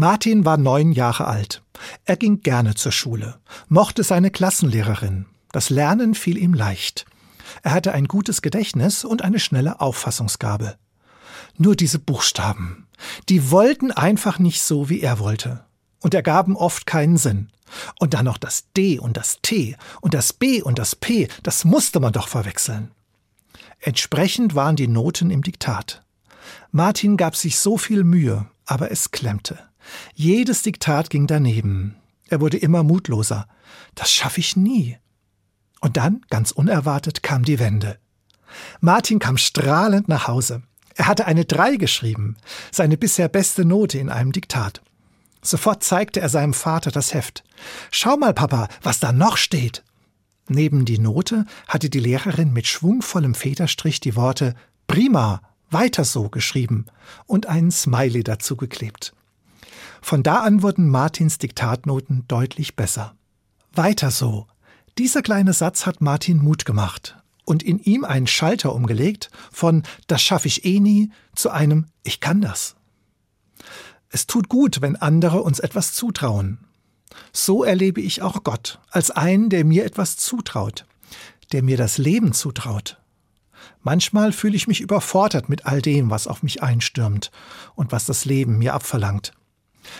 Martin war neun Jahre alt. Er ging gerne zur Schule, mochte seine Klassenlehrerin. Das Lernen fiel ihm leicht. Er hatte ein gutes Gedächtnis und eine schnelle Auffassungsgabe. Nur diese Buchstaben, die wollten einfach nicht so, wie er wollte. Und ergaben oft keinen Sinn. Und dann noch das D und das T und das B und das P, das musste man doch verwechseln. Entsprechend waren die Noten im Diktat. Martin gab sich so viel Mühe, aber es klemmte. Jedes Diktat ging daneben. Er wurde immer mutloser. Das schaffe ich nie. Und dann, ganz unerwartet, kam die Wende. Martin kam strahlend nach Hause. Er hatte eine Drei geschrieben, seine bisher beste Note in einem Diktat. Sofort zeigte er seinem Vater das Heft. Schau mal, Papa, was da noch steht. Neben die Note hatte die Lehrerin mit schwungvollem Federstrich die Worte Prima, weiter so geschrieben und einen Smiley dazu geklebt. Von da an wurden Martins Diktatnoten deutlich besser. Weiter so. Dieser kleine Satz hat Martin Mut gemacht und in ihm einen Schalter umgelegt von Das schaffe ich eh nie zu einem Ich kann das. Es tut gut, wenn andere uns etwas zutrauen. So erlebe ich auch Gott als einen, der mir etwas zutraut, der mir das Leben zutraut. Manchmal fühle ich mich überfordert mit all dem, was auf mich einstürmt und was das Leben mir abverlangt.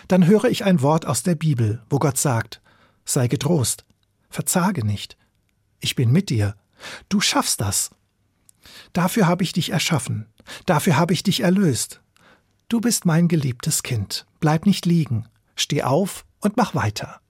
Dann höre ich ein Wort aus der Bibel, wo Gott sagt, sei getrost, verzage nicht, ich bin mit dir, du schaffst das. Dafür habe ich dich erschaffen, dafür habe ich dich erlöst. Du bist mein geliebtes Kind, bleib nicht liegen, steh auf und mach weiter.